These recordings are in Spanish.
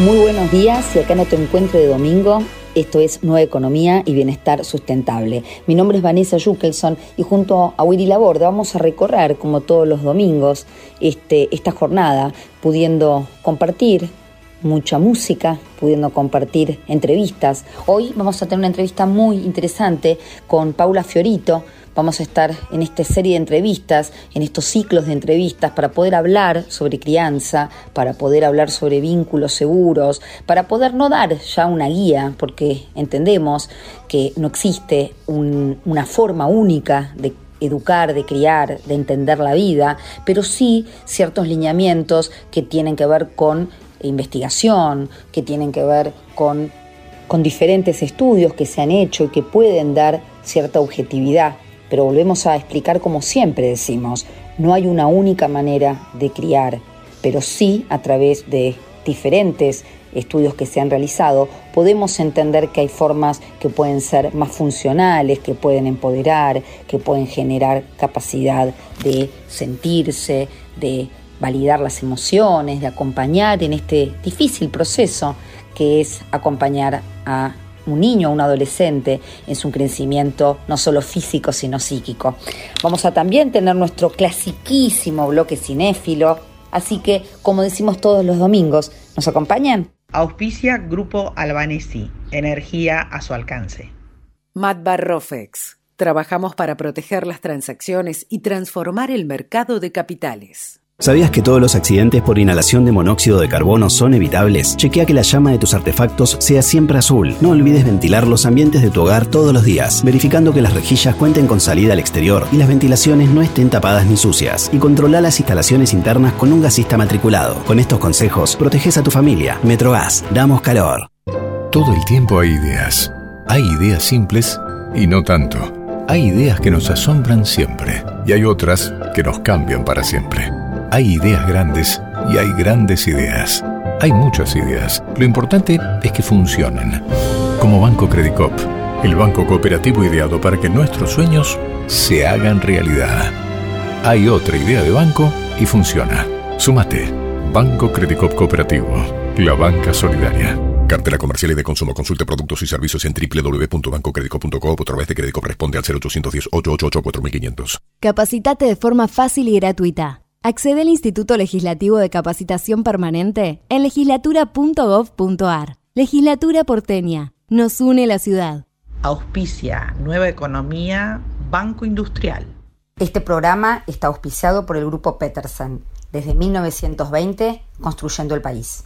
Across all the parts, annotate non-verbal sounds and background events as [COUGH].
Muy buenos días, si acá no te encuentro de domingo, esto es Nueva Economía y Bienestar Sustentable. Mi nombre es Vanessa Jukelson y junto a Willy Laborde vamos a recorrer, como todos los domingos, este, esta jornada, pudiendo compartir mucha música, pudiendo compartir entrevistas. Hoy vamos a tener una entrevista muy interesante con Paula Fiorito, Vamos a estar en esta serie de entrevistas, en estos ciclos de entrevistas, para poder hablar sobre crianza, para poder hablar sobre vínculos seguros, para poder no dar ya una guía, porque entendemos que no existe una forma única de educar, de criar, de entender la vida, pero sí ciertos lineamientos que tienen que ver con investigación, que tienen que ver con, diferentes estudios que se han hecho y que pueden dar cierta objetividad pero volvemos a explicar como siempre decimos, no hay una única manera de criar, pero sí a través de diferentes estudios que se han realizado, podemos entender que hay formas que pueden ser más funcionales, que pueden empoderar, que pueden generar capacidad de sentirse, de validar las emociones, de acompañar en este difícil proceso que es acompañar a un niño o un adolescente en su crecimiento no solo físico sino psíquico. Vamos a también tener nuestro clasiquísimo bloque cinéfilo, así que como decimos todos los domingos, ¿nos acompañan? Auspicia Grupo Albanesi, energía a su alcance. Matt Barrofex. Trabajamos para proteger las transacciones y transformar el mercado de capitales. ¿Sabías que todos los accidentes por inhalación de monóxido de carbono son evitables? Chequea que la llama de tus artefactos sea siempre azul. No olvides ventilar los ambientes de tu hogar todos los días, verificando que las rejillas cuenten con salida al exterior y las ventilaciones no estén tapadas ni sucias. Y controla las instalaciones internas con un gasista matriculado. Con estos consejos, proteges a tu familia. Metrogas, damos calor. Todo el tiempo hay ideas. Hay ideas simples y no tanto. Hay ideas que nos asombran siempre y hay otras que nos cambian para siempre. Hay ideas grandes y hay grandes ideas. Hay muchas ideas. Lo importante es que funcionen. Como Banco Credicop, el banco cooperativo ideado para que nuestros sueños se hagan realidad. Hay otra idea de banco y funciona. Súmate. Banco Credicop Cooperativo. La banca solidaria. Cartera comercial y de consumo. Consulte productos y servicios en www.bancocredico.com o a través de Credicop responde al 0810 888 4500. Capacitate de forma fácil y gratuita. Accede al Instituto Legislativo de Capacitación Permanente en legislatura.gov.ar. Legislatura porteña. Nos une la ciudad. Auspicia Nueva Economía, Banco Industrial. Este programa está auspiciado por el Grupo Peterson, desde 1920, construyendo el país.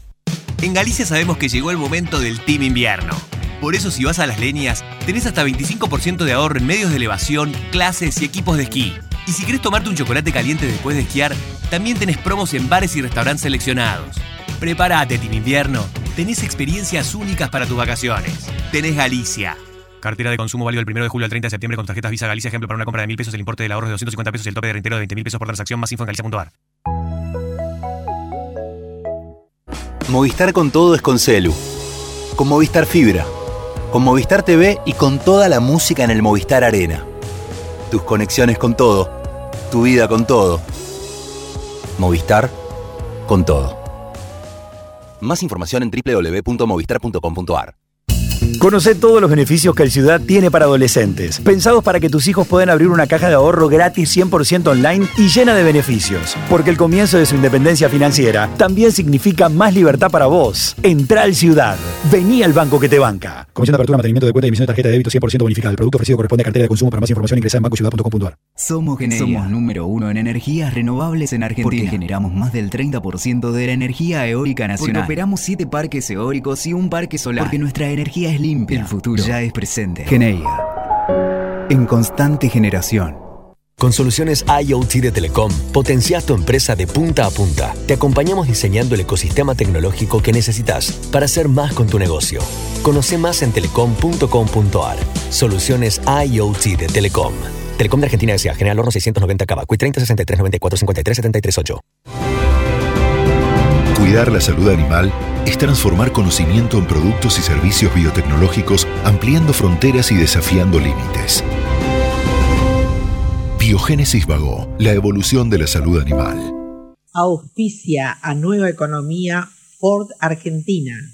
En Galicia sabemos que llegó el momento del Team Invierno. Por eso si vas a las leñas, tenés hasta 25% de ahorro en medios de elevación, clases y equipos de esquí. Y si querés tomarte un chocolate caliente después de esquiar, también tenés promos en bares y restaurantes seleccionados. Prepárate, Team Invierno. Tenés experiencias únicas para tus vacaciones. Tenés Galicia. Cartera de consumo válido del 1 de julio al 30 de septiembre con tarjetas Visa Galicia. Ejemplo para una compra de 1.000 pesos, el importe del ahorro es de 250 pesos y el tope de reintegro de 20.000 pesos por transacción. Más info en galicia.ar. Movistar con todo es con Celu. Con Movistar Fibra. Con Movistar TV y con toda la música en el Movistar Arena tus conexiones con todo, tu vida con todo. Movistar con todo. Más información en www.movistar.com.ar. Conoce todos los beneficios que el Ciudad tiene para adolescentes, pensados para que tus hijos puedan abrir una caja de ahorro gratis 100% online y llena de beneficios. Porque el comienzo de su independencia financiera también significa más libertad para vos. Entra al Ciudad. Vení al banco que te banca. Comisión de apertura, mantenimiento de cuenta y emisión de tarjeta de débito 100% bonificada. El producto ofrecido corresponde a cartera de consumo. Para más información ingresa en bancociudad.com.ar. Somos Geneia. Somos número uno en energías renovables en Argentina. Porque generamos más del 30% de la energía eólica nacional. Porque operamos 7 parques eólicos y un parque solar. Porque nuestra energía es limpia. El futuro ya es presente. Geneia. En constante generación. Con soluciones IoT de Telecom, potencias tu empresa de punta a punta. Te acompañamos diseñando el ecosistema tecnológico que necesitas para hacer más con tu negocio. Conoce más en telecom.com.ar. Soluciones IoT de Telecom. Telecom de Argentina S.A. General Horno 690 Cava. Cui 30 63 94 53 73 8. Cuidar la salud animal es transformar conocimiento en productos y servicios biotecnológicos, ampliando fronteras y desafiando límites. Biogénesis Vago, la evolución de la salud animal. Auspicia a Nueva Economía Ford Argentina.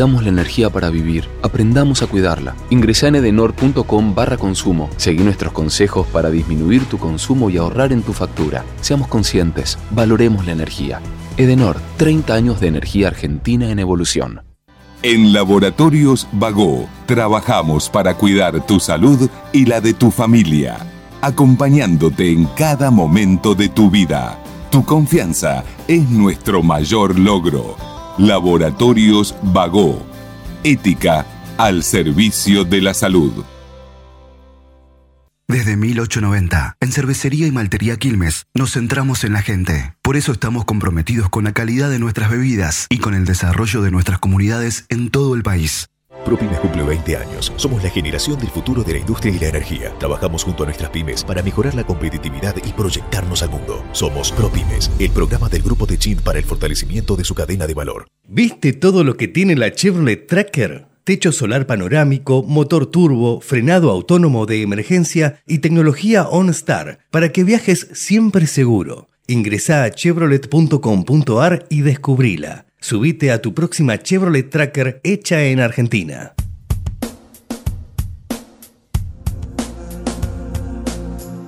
Necesitamos la energía para vivir. Aprendamos a cuidarla. Ingresa en edenor.com barra consumo. Seguí nuestros consejos para disminuir tu consumo y ahorrar en tu factura. Seamos conscientes. Valoremos la energía. Edenor, 30 años de energía argentina en evolución. En Laboratorios Vago trabajamos para cuidar tu salud y la de tu familia, acompañándote en cada momento de tu vida. Tu confianza es nuestro mayor logro. Laboratorios Vago. Ética al servicio de la salud. Desde 1890, en Cervecería y Maltería Quilmes, nos centramos en la gente. Por eso estamos comprometidos con la calidad de nuestras bebidas y con el desarrollo de nuestras comunidades en todo el país. ProPymes cumple 20 años. Somos la generación del futuro de la industria y la energía. Trabajamos junto a nuestras pymes para mejorar la competitividad y proyectarnos al mundo. Somos ProPymes, el programa del grupo de Chin para el fortalecimiento de su cadena de valor. ¿Viste todo lo que tiene la Chevrolet Tracker? Techo solar panorámico, motor turbo, frenado autónomo de emergencia y tecnología OnStar para que viajes siempre seguro. Ingresa a chevrolet.com.ar y descubrila. Subite a tu próxima Chevrolet Tracker hecha en Argentina.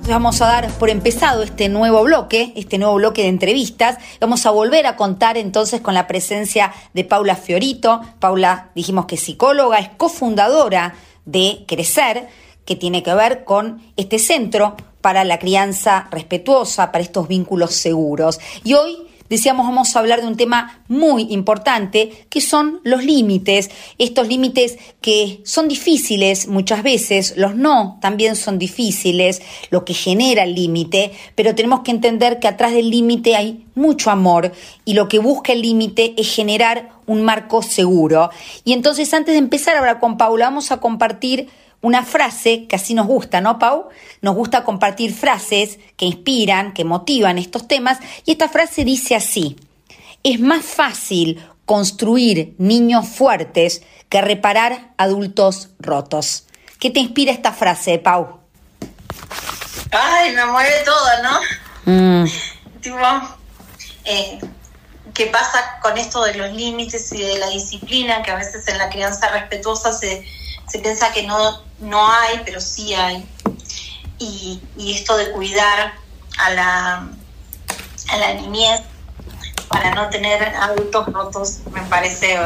Vamos a dar por empezado este nuevo bloque, este nuevo bloque de entrevistas. Vamos a volver a contar entonces con la presencia de Paula Fiorito. Paula, dijimos que es psicóloga, es cofundadora de Crecer, que tiene que ver con este centro para la crianza respetuosa, para estos vínculos seguros. Y hoy decíamos vamos a hablar de un tema muy importante que son los límites, estos límites que son difíciles muchas veces, los no también son difíciles, lo que genera el límite, pero tenemos que entender que atrás del límite hay mucho amor y lo que busca el límite es generar un marco seguro. Y entonces antes de empezar ahora con Paula vamos a compartir una frase que así nos gusta, ¿no, Pau? Nos gusta compartir frases que inspiran, que motivan estos temas, y esta frase dice así, es más fácil construir niños fuertes que reparar adultos rotos. ¿Qué te inspira esta frase, Pau? Ay, me mueve todo, ¿no? Mm. Tipo, eh, ¿qué pasa con esto de los límites y de la disciplina? Que a veces en la crianza respetuosa se, se piensa que no, no hay, pero sí hay. Y, y esto de cuidar a la, a la niñez para no tener adultos rotos me parece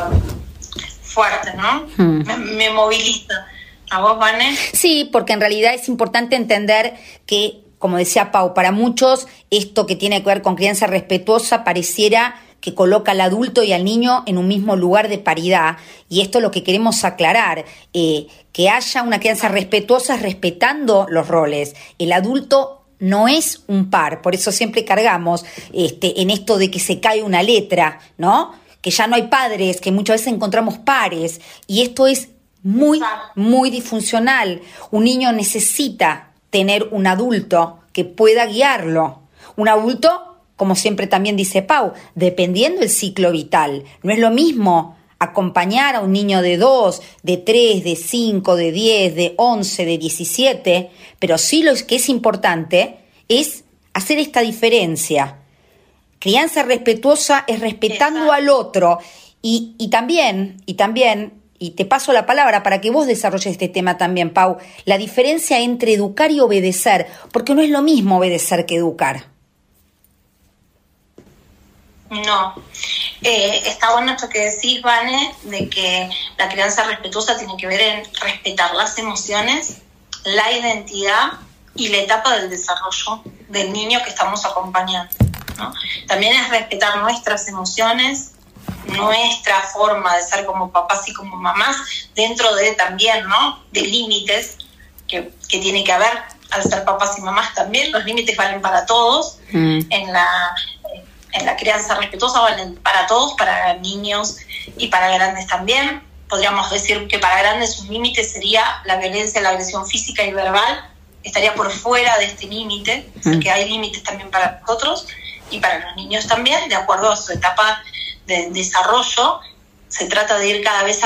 fuerte, ¿no? Hmm. Me, me moviliza. ¿A vos, Vane? Sí, porque en realidad es importante entender que, como decía Pau, para muchos esto que tiene que ver con crianza respetuosa pareciera que coloca al adulto y al niño en un mismo lugar de paridad. Y esto es lo que queremos aclarar, eh, que haya una crianza respetuosa respetando los roles. El adulto no es un par, por eso siempre cargamos este, en esto de que se cae una letra, ¿no? Que ya no hay padres, que muchas veces encontramos pares, y esto es muy, muy disfuncional. Un niño necesita tener un adulto que pueda guiarlo. Un adulto como siempre también dice Pau, dependiendo el ciclo vital. No es lo mismo acompañar a un niño de 2, de 3, de 5, de 10, de 11, de 17, pero sí lo que es importante es hacer esta diferencia. Crianza respetuosa es respetando al otro y, y también, y también, y te paso la palabra para que vos desarrolles este tema también, Pau, la diferencia entre educar y obedecer, porque no es lo mismo obedecer que educar. No. Eh, está bueno esto que decís, Vane, de que la crianza respetuosa tiene que ver en respetar las emociones, la identidad y la etapa del desarrollo del niño que estamos acompañando. ¿no? También es respetar nuestras emociones, nuestra forma de ser como papás y como mamás, dentro de también, ¿no? De límites que, que tiene que haber al ser papás y mamás también. Los límites valen para todos. Mm. En la en la crianza respetuosa valen para todos, para niños y para grandes también. Podríamos decir que para grandes un límite sería la violencia, la agresión física y verbal, estaría por fuera de este límite, porque hay límites también para nosotros y para los niños también, de acuerdo a su etapa de desarrollo. Se trata de ir cada vez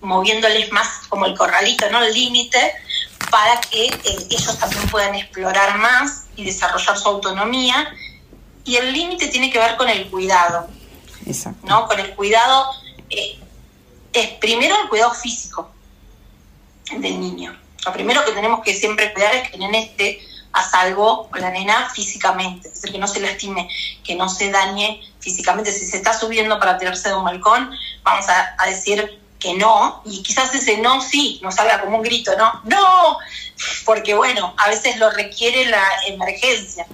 moviéndoles más como el corralito, ¿no? El límite, para que eh, ellos también puedan explorar más y desarrollar su autonomía. Y el límite tiene que ver con el cuidado. ¿no? Con el cuidado, eh, es primero el cuidado físico del niño. Lo primero que tenemos que siempre cuidar es que el nene esté a salvo con la nena físicamente, es decir, que no se lastime, que no se dañe físicamente. Si se está subiendo para tirarse de un balcón, vamos a, a decir que no, y quizás ese no sí nos salga como un grito, no, no, porque bueno, a veces lo requiere la emergencia.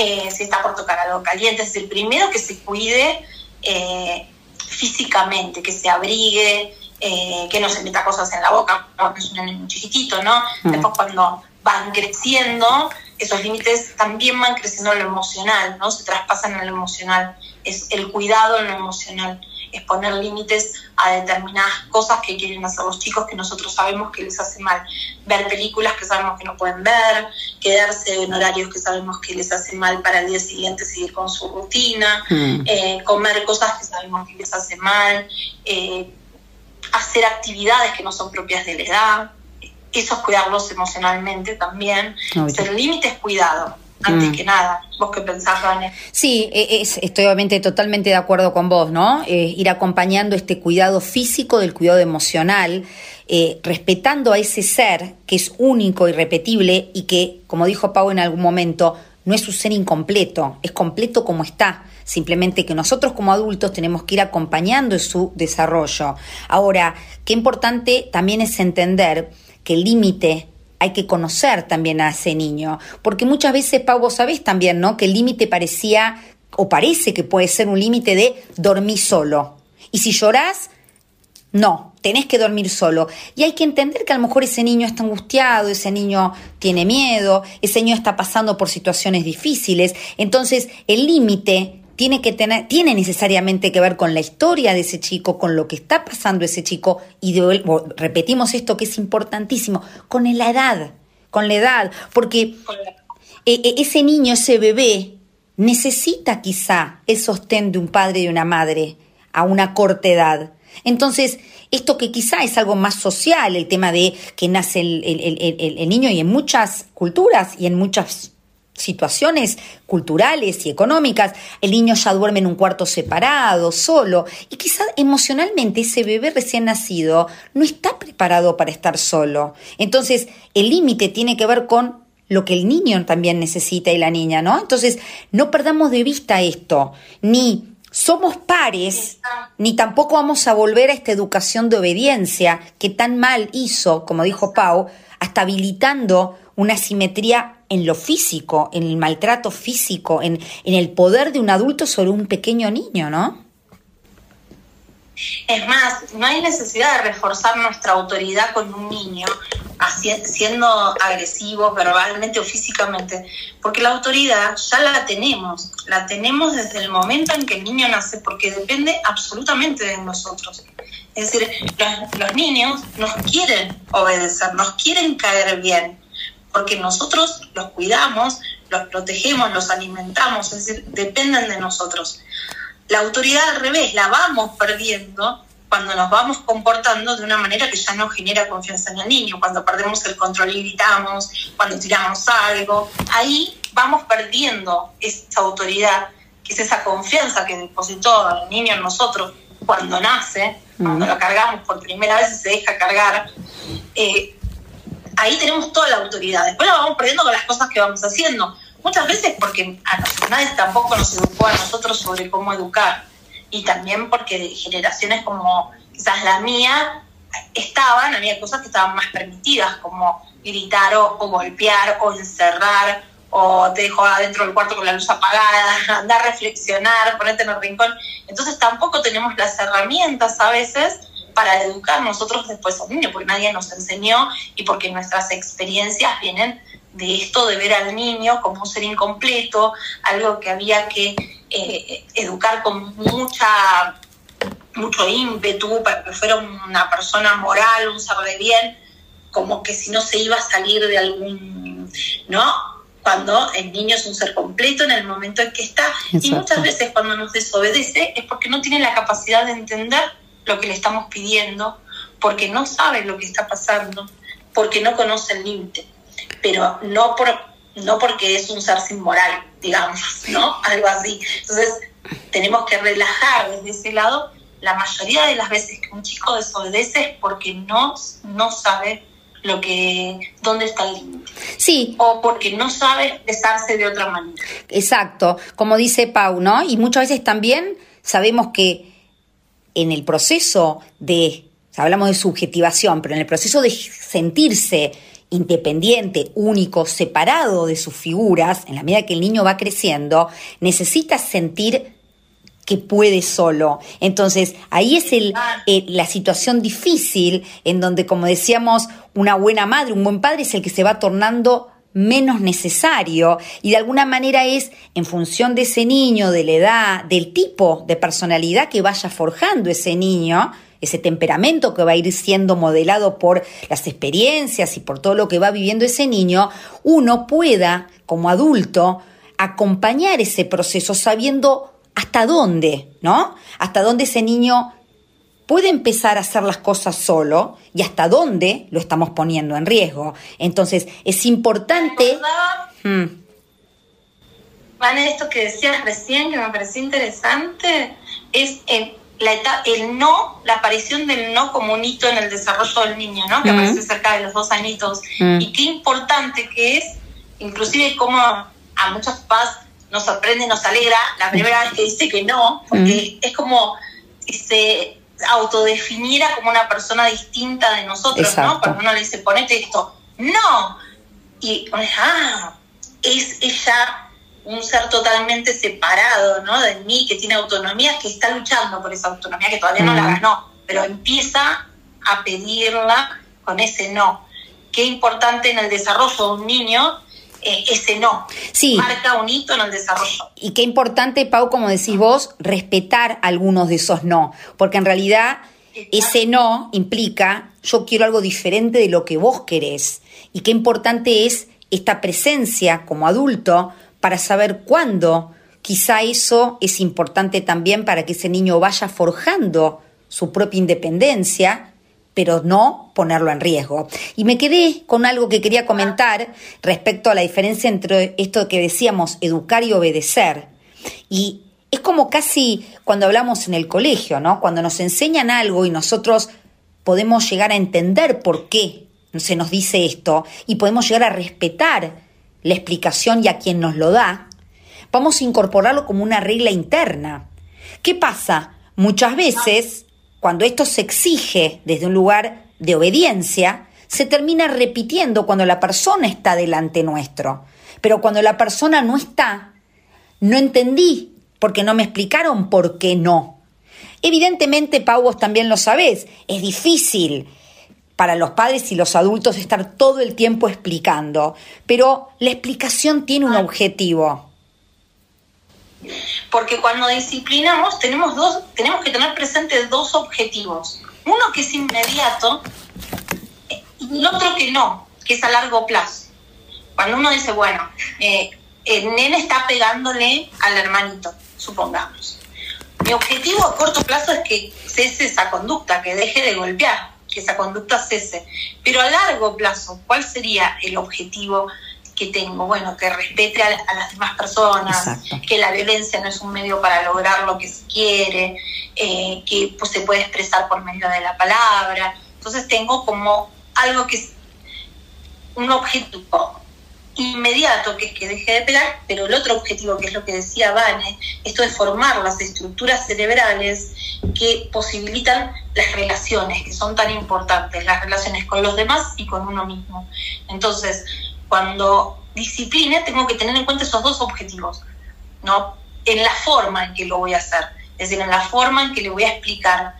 Eh, si está por tocar algo caliente, es el primero que se cuide eh, físicamente, que se abrigue, eh, que no se meta cosas en la boca, porque es un niño chiquitito, ¿no? Mm. Después cuando van creciendo, esos límites también van creciendo en lo emocional, ¿no? Se traspasan en lo emocional. Es el cuidado en lo emocional es poner límites a determinadas cosas que quieren hacer los chicos que nosotros sabemos que les hace mal. Ver películas que sabemos que no pueden ver, quedarse en horarios que sabemos que les hace mal para el día siguiente seguir con su rutina, mm. eh, comer cosas que sabemos que les hace mal, eh, hacer actividades que no son propias de la edad. Eso es cuidarlos emocionalmente también. Ser límites, cuidado antes mm. que nada. ¿Vos qué pensás, Vane? Sí, e, estoy obviamente totalmente de acuerdo con vos, ¿no? Eh, ir acompañando este cuidado físico del cuidado emocional, eh, respetando a ese ser que es único, irrepetible y que, como dijo Pau en algún momento, no es un ser incompleto, es completo como está. Simplemente que nosotros como adultos tenemos que ir acompañando su desarrollo. Ahora, qué importante también es entender que el límite hay que conocer también a ese niño, porque muchas veces, Pau, vos sabés también, ¿no? Que el límite parecía, o parece que puede ser un límite de dormir solo. Y si llorás, no, tenés que dormir solo. Y hay que entender que a lo mejor ese niño está angustiado, ese niño tiene miedo, ese niño está pasando por situaciones difíciles. Entonces, el límite tiene que tener, tiene necesariamente que ver con la historia de ese chico, con lo que está pasando ese chico, y repetimos esto que es importantísimo, con la edad, con la edad, porque e, e, ese niño, ese bebé, necesita quizá el sostén de un padre y de una madre a una corta edad. Entonces, esto que quizá es algo más social, el tema de que nace el niño y en muchas culturas y en muchas situaciones culturales y económicas, el niño ya duerme en un cuarto separado, solo, y quizás emocionalmente ese bebé recién nacido no está preparado para estar solo. Entonces, el límite tiene que ver con lo que el niño también necesita y la niña, ¿no? Entonces, no perdamos de vista esto, ni somos pares, ni tampoco vamos a volver a esta educación de obediencia que tan mal hizo, como dijo Pau, hasta habilitando una simetría en lo físico, en el maltrato físico, en, el poder de un adulto sobre un pequeño niño, ¿no? Es más, no hay necesidad de reforzar nuestra autoridad con un niño siendo agresivos verbalmente o físicamente, porque la autoridad ya la tenemos, la tenemos desde el momento en que el niño nace, porque depende absolutamente de nosotros. Es decir, los niños nos quieren obedecer, nos quieren caer bien, porque nosotros los cuidamos, los protegemos, los alimentamos, es decir, dependen de nosotros. La autoridad al revés, la vamos perdiendo cuando nos vamos comportando de una manera que ya no genera confianza en el niño, cuando perdemos el control y gritamos, cuando tiramos algo, ahí vamos perdiendo esa autoridad, que es esa confianza que depositó el niño en nosotros cuando nace, cuando lo cargamos por primera vez y se deja cargar. Eh, ahí tenemos toda la autoridad. Después la vamos perdiendo con las cosas que vamos haciendo. Muchas veces porque a nadie tampoco nos educó a nosotros sobre cómo educar. Y también porque generaciones como quizás la mía estaban, había cosas que estaban más permitidas, como gritar o, golpear o encerrar o te dejo adentro del cuarto con la luz apagada, [LAUGHS] andar a reflexionar, ponerte en el rincón. Entonces tampoco tenemos las herramientas a veces para educar nosotros después al niño, porque nadie nos enseñó y porque nuestras experiencias vienen de esto de ver al niño como un ser incompleto, algo que había que eh, educar con mucha mucho ímpetu para que fuera una persona moral, un ser de bien, como que si no se iba a salir de algún, ¿no? Cuando el niño es un ser completo en el momento en que está. Y muchas veces cuando nos desobedece es porque no tiene la capacidad de entender lo que le estamos pidiendo, porque no sabe lo que está pasando, porque no conoce el límite, pero no, por, no porque es un ser sin moral, digamos, ¿no? [LAUGHS] Algo así. Entonces, tenemos que relajar desde ese lado. La mayoría de las veces que un chico desobedece es porque no, no sabe lo que dónde está el límite. Sí. O porque no sabe expresarse de otra manera. Exacto, como dice Pau, ¿no? Y muchas veces también sabemos que en el proceso de, hablamos de subjetivación, pero en el proceso de sentirse independiente, único, separado de sus figuras, en la medida que el niño va creciendo, necesita sentir que puede solo. Entonces, ahí es el, eh, la situación difícil en donde, como decíamos, una buena madre, un buen padre es el que se va tornando menos necesario y de alguna manera es en función de ese niño, de la edad, del tipo de personalidad que vaya forjando ese niño, ese temperamento que va a ir siendo modelado por las experiencias y por todo lo que va viviendo ese niño, uno pueda, como adulto, acompañar ese proceso sabiendo hasta dónde, ¿no? Hasta dónde ese niño puede empezar a hacer las cosas solo y hasta dónde lo estamos poniendo en riesgo. Entonces, es importante... Hmm. Van esto que decías recién, que me pareció interesante, es el, la el no, la aparición del no como un hito en el desarrollo del niño, ¿no? Que aparece cerca de los dos añitos. Y qué importante que es, inclusive como a muchos papás nos sorprende, nos alegra la primera vez que dice que no, porque es como se autodefiniera como una persona distinta de nosotros, ¿no? Cuando uno le dice, ponete esto, no. Y ah, es ella un ser totalmente separado, ¿no? De mí, que tiene autonomía, que está luchando por esa autonomía, que todavía no la ganó, pero empieza a pedirla con ese no. Qué importante en el desarrollo de un niño eh, ese no. Sí. Marca un hito en el desarrollo. Y qué importante, Pau, como decís vos, respetar algunos de esos no, porque en realidad ese no implica yo quiero algo diferente de lo que vos querés. Y qué importante es esta presencia como adulto para saber cuándo. Quizá eso es importante también para que ese niño vaya forjando su propia independencia pero no ponerlo en riesgo. Y me quedé con algo que quería comentar respecto a la diferencia entre esto que decíamos, educar y obedecer. Y es como casi cuando hablamos en el colegio, ¿no? Cuando nos enseñan algo y nosotros podemos llegar a entender por qué se nos dice esto y podemos llegar a respetar la explicación y a quien nos lo da, vamos a incorporarlo como una regla interna. ¿Qué pasa? Muchas veces cuando esto se exige desde un lugar de obediencia, se termina repitiendo cuando la persona está delante nuestro. Pero cuando la persona no está, no entendí, porque no me explicaron por qué no. Evidentemente, Pau, vos también lo sabés, es difícil para los padres y los adultos estar todo el tiempo explicando, pero la explicación tiene un objetivo. Porque cuando disciplinamos tenemos, dos, tenemos que tener presentes dos objetivos. Uno que es inmediato y el otro que no, que es a largo plazo. Cuando uno dice, bueno, eh, el nene está pegándole al hermanito, supongamos. Mi objetivo a corto plazo es que cese esa conducta, que deje de golpear, que esa conducta cese. Pero a largo plazo, ¿cuál sería el objetivo que tengo, bueno, que respete a, las demás personas, que la violencia no es un medio para lograr lo que se quiere, eh, que pues, se puede expresar por medio de la palabra. Entonces tengo como algo que es un objetivo inmediato, que es que deje de pegar, pero el otro objetivo, que es lo que decía Vane, esto es formar las estructuras cerebrales que posibilitan las relaciones, que son tan importantes, las relaciones con los demás y con uno mismo. Entonces, cuando discipline tengo que tener en cuenta esos dos objetivos, ¿no? En la forma en que lo voy a hacer, es decir, en la forma en que le voy a explicar,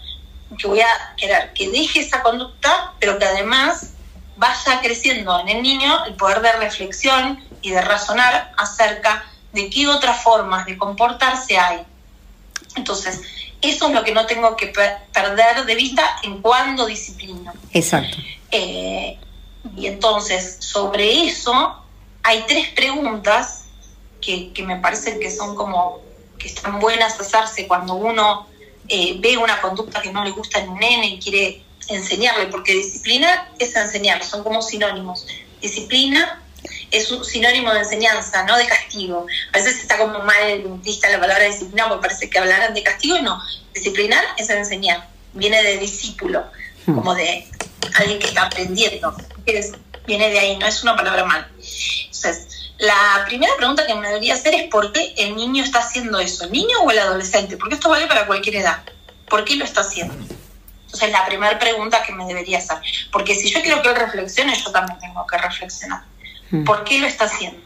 que voy a querer que deje esa conducta, pero que además vaya creciendo en el niño el poder de reflexión y de razonar acerca de qué otras formas de comportarse hay. Entonces, eso es lo que no tengo que perder de vista en cuando disciplino. Exacto. Eh, y entonces, sobre eso, hay tres preguntas que, que, me parecen que son como que están buenas hacerse cuando uno eh, ve una conducta que no le gusta en un nene y quiere enseñarle, porque disciplina es enseñar, son como sinónimos. Disciplina es un sinónimo de enseñanza, no de castigo. A veces está como mal vista la palabra disciplina porque parece que hablaran de castigo no. Disciplinar es enseñar, viene de discípulo, como de alguien que está aprendiendo. viene de ahí, no es una palabra mal. Entonces, la primera pregunta que me debería hacer es por qué el niño está haciendo eso, el niño o el adolescente, porque esto vale para cualquier edad. ¿Por qué lo está haciendo? Entonces, la primera pregunta que me debería hacer, porque si yo quiero que él reflexione, yo también tengo que reflexionar. Mm. ¿Por qué lo está haciendo?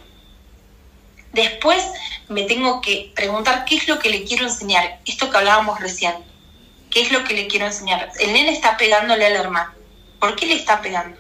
Después me tengo que preguntar qué es lo que le quiero enseñar. Esto que hablábamos recién. ¿Qué es lo que le quiero enseñar? El nene está pegándole al hermano. ¿Por qué le está pegando?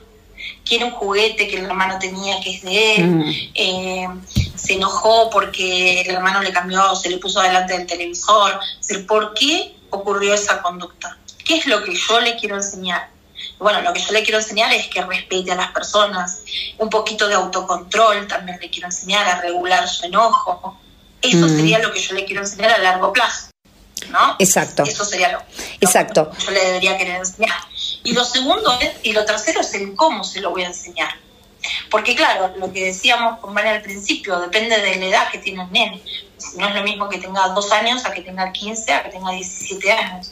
Quiere un juguete que el hermano tenía que es de él. Mm. Eh, se enojó porque el hermano le cambió, se le puso delante del televisor. ¿Por qué ocurrió esa conducta? ¿Qué es lo que yo le quiero enseñar? bueno, lo que yo le quiero enseñar es que respete a las personas, un poquito de autocontrol también le quiero enseñar, a regular su enojo. Eso mm. sería lo que yo le quiero enseñar a largo plazo. ¿no? Exacto. Eso sería lo, Exacto. que yo le debería querer enseñar. Y lo segundo es, y lo tercero es el cómo se lo voy a enseñar. Porque claro, lo que decíamos con Vane al principio, depende de la edad que tiene el nene. No es lo mismo que tenga dos años a que tenga 15, a que tenga 17 años.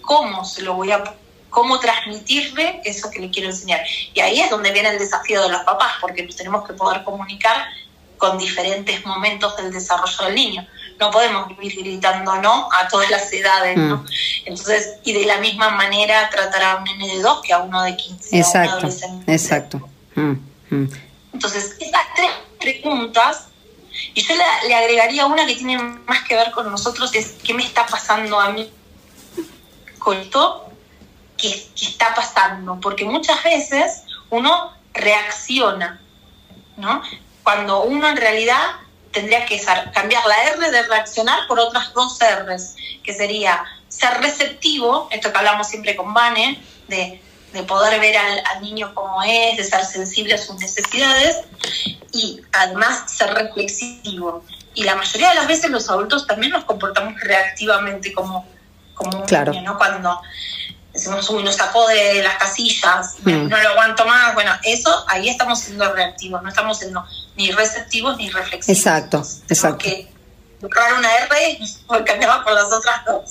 ¿Cómo se lo voy a cómo transmitirle eso que le quiero enseñar. Y ahí es donde viene el desafío de los papás, porque nos tenemos que poder comunicar con diferentes momentos del desarrollo del niño. No podemos vivir gritando no a todas las edades, ¿no? Mm. Entonces, y de la misma manera tratar a un nene de dos que a uno de 15. Exacto, exacto. Mm, mm. Entonces, esas tres preguntas, y yo le, le agregaría una que tiene más que ver con nosotros, es qué me está pasando a mí con esto que, está pasando, porque muchas veces uno reacciona, ¿no? Cuando uno en realidad tendría que cambiar la R de reaccionar por otras dos R's, que sería ser receptivo, esto que hablamos siempre con Vane, de, poder ver al, al, niño como es, de ser sensible a sus necesidades y además ser reflexivo. Y la mayoría de las veces los adultos también nos comportamos reactivamente como, como un claro. niño, ¿no? Cuando decimos, uy, nos sacó de las casillas, mm. no lo aguanto más. Bueno, eso ahí estamos siendo reactivos, no estamos siendo ni receptivos ni reflexivos. Exacto, exacto. Que buscar una R y [LAUGHS] cambiamos por las otras dos.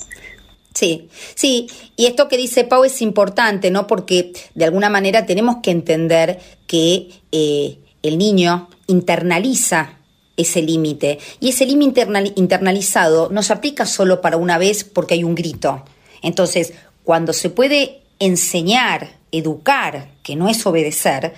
Sí, sí, y esto que dice Pau es importante, ¿no? Porque de alguna manera tenemos que entender que eh, el niño internaliza ese límite y ese límite internalizado no se aplica solo para una vez porque hay un grito. Entonces, cuando se puede enseñar, educar, que no es obedecer,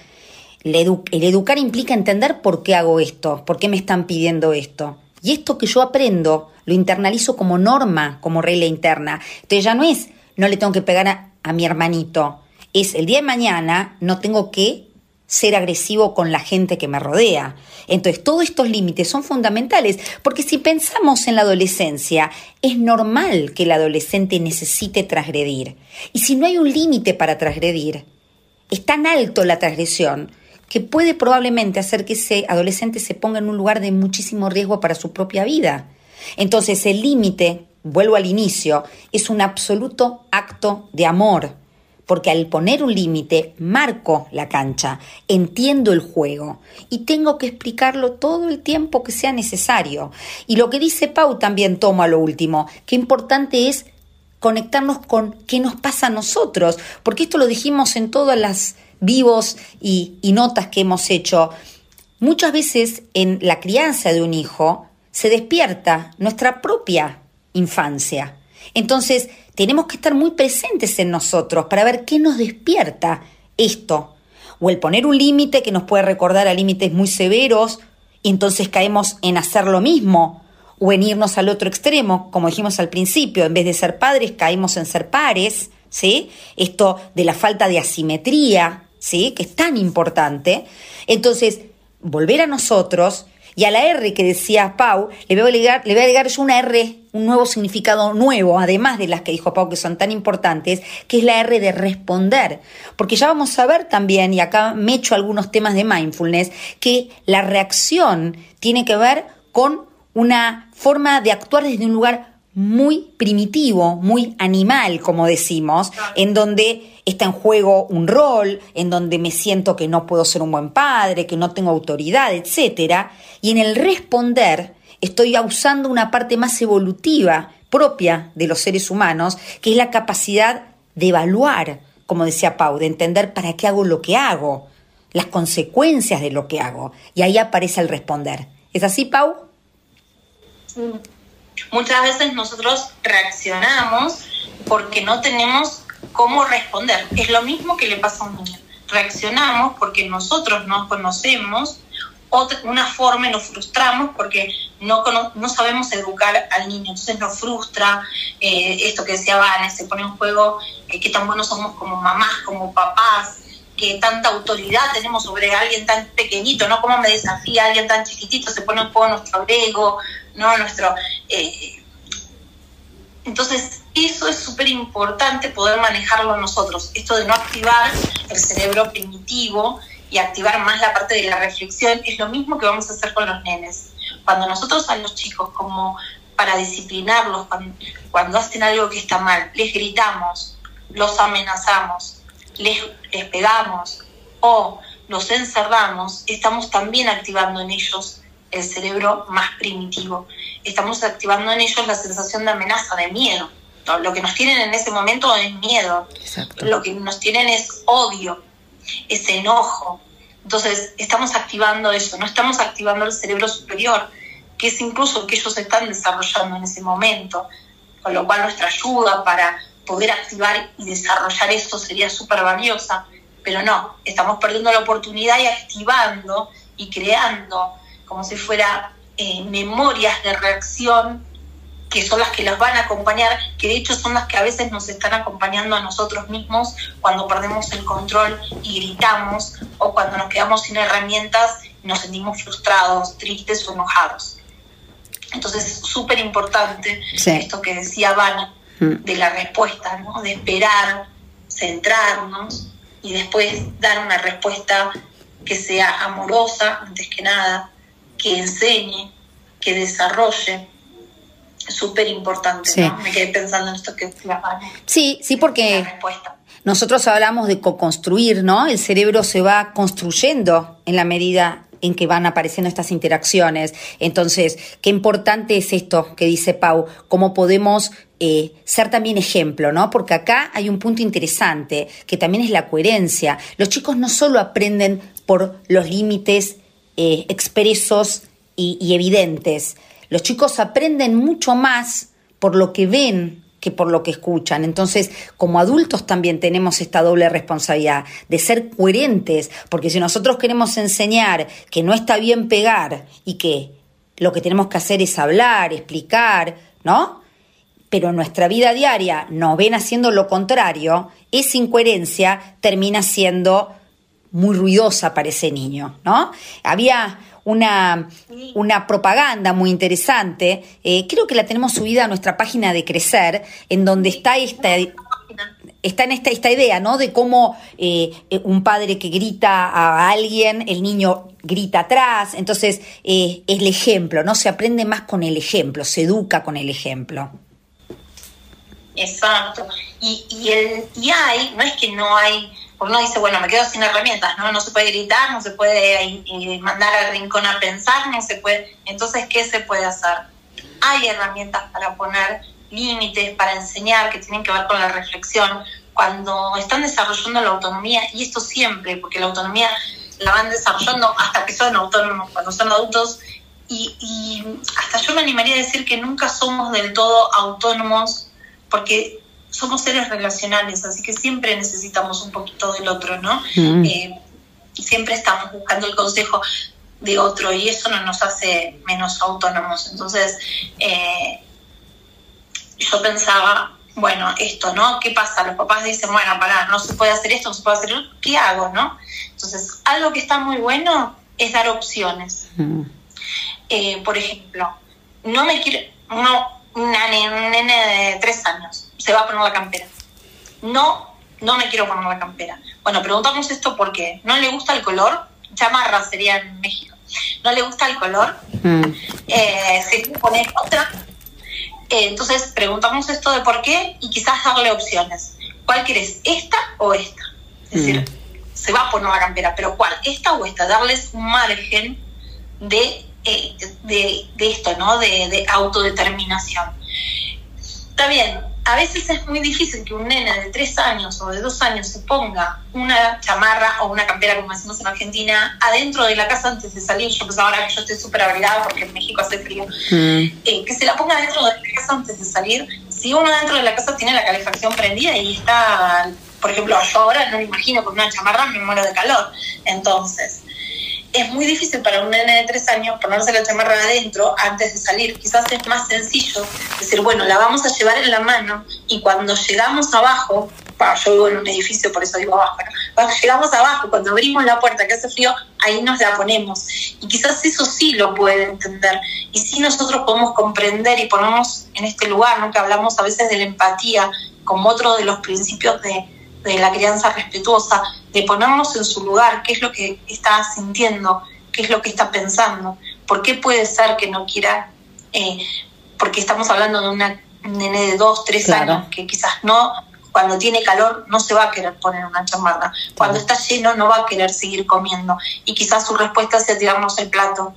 el, educar implica entender por qué hago esto, por qué me están pidiendo esto. Y esto que yo aprendo lo internalizo como norma, como regla interna. Entonces ya no es, no le tengo que pegar a, mi hermanito, es el día de mañana no tengo que ser agresivo con la gente que me rodea. Entonces, todos estos límites son fundamentales, porque si pensamos en la adolescencia, es normal que el adolescente necesite transgredir. Y si no hay un límite para transgredir, es tan alto la transgresión que puede probablemente hacer que ese adolescente se ponga en un lugar de muchísimo riesgo para su propia vida. Entonces, el límite, vuelvo al inicio, es un absoluto acto de amor porque al poner un límite marco la cancha, entiendo el juego y tengo que explicarlo todo el tiempo que sea necesario. Y lo que dice Pau también tomo a lo último, que importante es conectarnos con qué nos pasa a nosotros, porque esto lo dijimos en todas las vivos y notas que hemos hecho. Muchas veces en la crianza de un hijo se despierta nuestra propia infancia. Entonces, tenemos que estar muy presentes en nosotros para ver qué nos despierta esto. O el poner un límite que nos puede recordar a límites muy severos y entonces caemos en hacer lo mismo o en irnos al otro extremo, como dijimos al principio, en vez de ser padres caemos en ser pares, ¿sí? Esto de la falta de asimetría, ¿sí? Que es tan importante. Entonces, volver a nosotros Y a la R que decía Pau, le voy a agregar, le voy a agregar yo una R, un nuevo significado nuevo, además de las que dijo Pau que son tan importantes, que es la R de responder. Porque ya vamos a ver también, y acá me echo algunos temas de mindfulness, que la reacción tiene que ver con una forma de actuar desde un lugar muy primitivo, muy animal, como decimos, en donde está en juego un rol, en donde me siento que no puedo ser un buen padre, que no tengo autoridad, etc. Y en el responder estoy usando una parte más evolutiva propia de los seres humanos, que es la capacidad de evaluar, como decía Pau, de entender para qué hago lo que hago, las consecuencias de lo que hago. Y ahí aparece el responder. ¿Es así, Pau? Muchas veces nosotros reaccionamos porque no tenemos cómo responder. Es lo mismo que le pasa a un niño. Reaccionamos porque nosotros no conocemos otra, una forma y nos frustramos porque no, no sabemos educar al niño. Entonces nos frustra eh, esto que decía Vane, se pone en juego eh, qué tan buenos somos como mamás, como papás, que tanta autoridad tenemos sobre alguien tan pequeñito, ¿no? Cómo me desafía alguien tan chiquitito, se pone en juego nuestro ego, ¿no? Nuestro... Eh, entonces, eso es súper importante poder manejarlo nosotros, esto de no activar el cerebro primitivo y activar más la parte de la reflexión, es lo mismo que vamos a hacer con los nenes. Cuando nosotros a los chicos, como para disciplinarlos, cuando, cuando hacen algo que está mal, les gritamos, los amenazamos, les, les pegamos o los encerramos, estamos también activando en ellos el cerebro más primitivo. Estamos activando en ellos la sensación de amenaza, de miedo. Lo que nos tienen en ese momento es miedo. Lo que nos tienen es odio, es enojo. Entonces, estamos activando eso, no estamos activando el cerebro superior, que es incluso que ellos están desarrollando en ese momento. Con lo cual, nuestra ayuda para poder activar y desarrollar eso sería súper valiosa. Pero no, estamos perdiendo la oportunidad y activando y creando como si fuera eh, memorias de reacción que son las que las van a acompañar, que de hecho son las que a veces nos están acompañando a nosotros mismos cuando perdemos el control y gritamos o cuando nos quedamos sin herramientas y nos sentimos frustrados, tristes o enojados. Entonces es súper importante esto que decía Vana mm. de la respuesta, ¿no? de esperar, centrarnos y después dar una respuesta que sea amorosa, antes que nada, que enseñe, que desarrolle. Súper importante, ¿no? Me quedé pensando en esto que Sí, sí, porque nosotros hablamos de co-construir, ¿no? El cerebro se va construyendo en la medida en que van apareciendo estas interacciones. Entonces, qué importante es esto que dice Pau, cómo podemos eh, ser también ejemplo, ¿no? Porque acá hay un punto interesante, que también es la coherencia. Los chicos no solo aprenden por los límites eh, expresos y, evidentes. Los chicos aprenden mucho más por lo que ven que por lo que escuchan. Entonces, como adultos también tenemos esta doble responsabilidad de ser coherentes, porque si nosotros queremos enseñar que no está bien pegar y que lo que tenemos que hacer es hablar, explicar, ¿no? Pero en nuestra vida diaria nos ven haciendo lo contrario, esa incoherencia termina siendo muy ruidosa para ese niño, ¿no? Había una, una propaganda muy interesante, eh, creo que la tenemos subida a nuestra página de Crecer, en donde está esta está en esta, esta idea, ¿no? De cómo eh, un padre que grita a alguien, el niño grita atrás. Entonces, eh, es el ejemplo, ¿no? Se aprende más con el ejemplo, se educa con el ejemplo. Exacto. Y, y, el, y hay, no es que no hay uno dice, bueno, me quedo sin herramientas, ¿no? No se puede gritar, no se puede mandar al rincón a pensar, no se puede. Entonces, ¿qué se puede hacer? Hay herramientas para poner límites, para enseñar, que tienen que ver con la reflexión. Cuando están desarrollando la autonomía, y esto siempre, porque la autonomía la van desarrollando hasta que son autónomos, cuando son adultos, y, y hasta yo me animaría a decir que nunca somos del todo autónomos, porque somos seres relacionales, así que siempre necesitamos un poquito del otro, ¿no? Mm. Eh, siempre estamos buscando el consejo de otro y eso no nos hace menos autónomos. Entonces, eh, yo pensaba, bueno, esto, ¿no? ¿Qué pasa? Los papás dicen, bueno, para, no se puede hacer esto, no se puede hacer esto, ¿qué hago, no? Entonces, algo que está muy bueno es dar opciones. Mm. Eh, por ejemplo, no me quiere, no, un nene de tres años se va a poner la campera. No, no me quiero poner la campera. Bueno, preguntamos esto porque no le gusta el color, chamarra sería en México. No le gusta el color, Mm. eh, se quiere poner otra. Eh, entonces preguntamos esto de por qué y quizás darle opciones. ¿Cuál quieres? ¿Esta o esta? Es decir, se va a poner la campera, pero ¿cuál? ¿Esta o esta? Darles un margen de, eh, de, de esto, ¿no? De, de autodeterminación. Está bien, a veces es muy difícil que un nene de tres años o de dos años se ponga una chamarra o una campera, como decimos en Argentina, adentro de la casa antes de salir. Yo pues ahora que yo estoy súper abrigada porque en México hace frío, eh, que se la ponga dentro de la casa antes de salir. Si uno dentro de la casa tiene la calefacción prendida y está, por ejemplo, yo ahora no me imagino con una chamarra, me muero de calor. Entonces, es muy difícil para un nene de tres años ponerse la chamarra adentro antes de salir. Quizás es más sencillo decir, bueno, la vamos a llevar en la mano y cuando llegamos abajo, yo vivo en un edificio, por eso digo abajo, cuando llegamos abajo, cuando abrimos la puerta que hace frío, ahí nos la ponemos. Y quizás eso sí lo puede entender. Y sí nosotros podemos comprender y ponernos en este lugar, ¿no? que hablamos a veces de la empatía como otro de los principios de, de la crianza respetuosa, de ponernos en su lugar, qué es lo que está sintiendo, qué es lo que está pensando, por qué puede ser que no quiera, eh, porque estamos hablando de una un nene de dos, tres Claro. años, que quizás no, cuando tiene calor no se va a querer poner una chamarra, cuando está lleno no va a querer seguir comiendo y quizás su respuesta sea tirarnos el plato.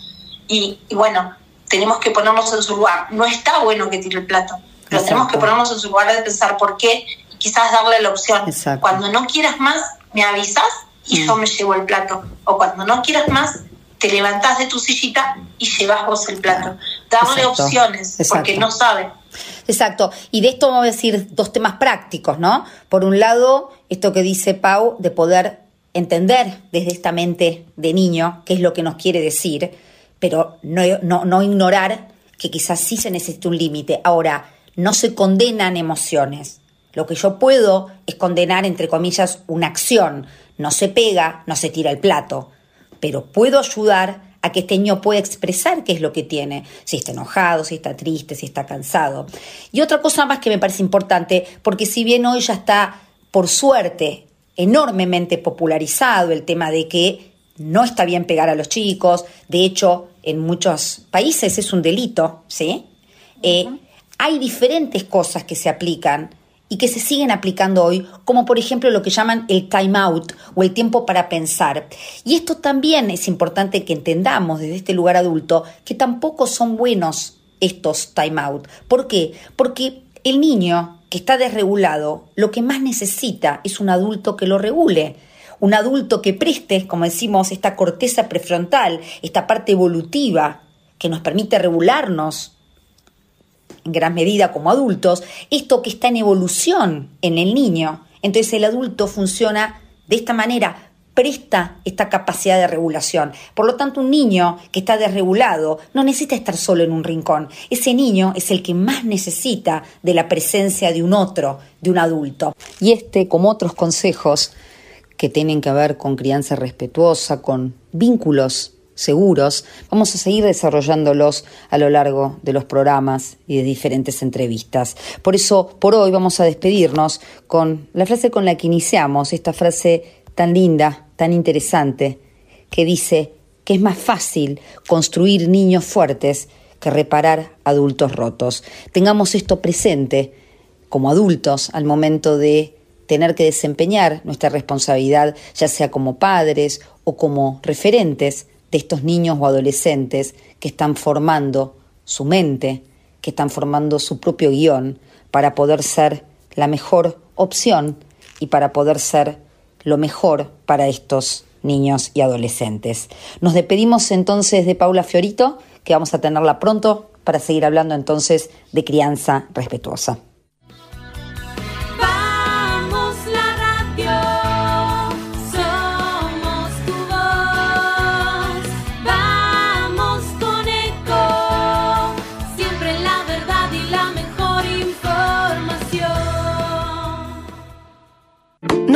Y, y bueno, tenemos que ponernos en su lugar. No está bueno que tire el plato, pero tenemos que ponernos en su lugar de pensar por qué quizás darle la opción. Cuando no quieras más, me avisas y yo me llevo el plato. O cuando no quieras más, te levantás de tu sillita y llevas vos el plato. Darle Exacto. opciones, porque no sabe. Exacto. Y de esto vamos a decir dos temas prácticos, ¿no? Por un lado, esto que dice Pau, de poder entender desde esta mente de niño qué es lo que nos quiere decir, pero no, no, no ignorar que quizás sí se necesita un límite. Ahora, no se condenan emociones. Lo que yo puedo es condenar, entre comillas, una acción. No se pega, no se tira el plato. Pero puedo ayudar a que este niño pueda expresar qué es lo que tiene, si está enojado, si está triste, si está cansado. Y otra cosa más que me parece importante, porque si bien hoy ya está, por suerte, enormemente popularizado el tema de que no está bien pegar a los chicos, de hecho, en muchos países es un delito, ¿sí? Eh, hay diferentes cosas que se aplican y que se siguen aplicando hoy, como por ejemplo lo que llaman el time out o el tiempo para pensar. Y esto también es importante que entendamos desde este lugar adulto que tampoco son buenos estos time out. ¿Por qué? Porque el niño que está desregulado lo que más necesita es un adulto que lo regule. Un adulto que preste, como decimos, esta corteza prefrontal, esta parte evolutiva que nos permite regularnos en gran medida como adultos, esto que está en evolución en el niño. Entonces el adulto funciona de esta manera, presta esta capacidad de regulación. Por lo tanto, un niño que está desregulado no necesita estar solo en un rincón. Ese niño es el que más necesita de la presencia de un otro, de un adulto. Y este, como otros consejos que tienen que ver con crianza respetuosa, con vínculos seguros, vamos a seguir desarrollándolos a lo largo de los programas y de diferentes entrevistas. Por eso, por hoy vamos a despedirnos con la frase con la que iniciamos, esta frase tan linda, tan interesante, que dice que es más fácil construir niños fuertes que reparar adultos rotos. Tengamos esto presente como adultos al momento de tener que desempeñar nuestra responsabilidad, ya sea como padres o como referentes de estos niños o adolescentes que están formando su mente, que están formando su propio guion para poder ser la mejor opción y para poder ser lo mejor para estos niños y adolescentes. Nos despedimos entonces de Paula Fiorito, que vamos a tenerla pronto para seguir hablando entonces de crianza respetuosa.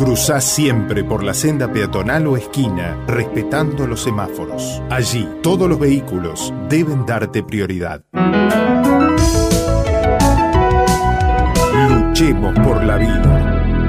Cruzá siempre por la senda peatonal o esquina, respetando los semáforos. Allí, todos los vehículos deben darte prioridad. Luchemos por la vida.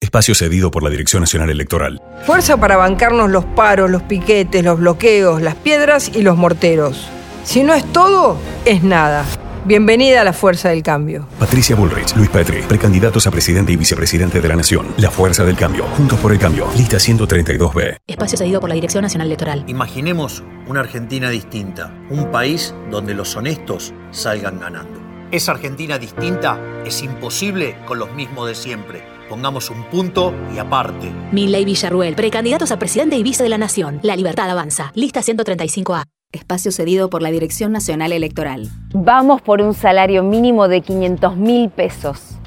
Espacio cedido por la Dirección Nacional Electoral. Fuerza para bancarnos los paros, los piquetes, los bloqueos, las piedras y los morteros. Si no es todo, es nada. Bienvenida a la Fuerza del Cambio. Patricia Bullrich, Luis Petri, precandidatos a presidente y vicepresidente de la Nación. La Fuerza del Cambio. Juntos por el Cambio. Lista 132B. Espacio cedido por la Dirección Nacional Electoral. Imaginemos una Argentina distinta, un país donde los honestos salgan ganando. Esa Argentina distinta es imposible con los mismos de siempre. Pongamos un punto y aparte. Milley Villarruel, precandidatos a presidente y vice de la Nación. La libertad avanza. Lista 135A. Espacio cedido por la Dirección Nacional Electoral. Vamos por un salario mínimo de 500 mil pesos.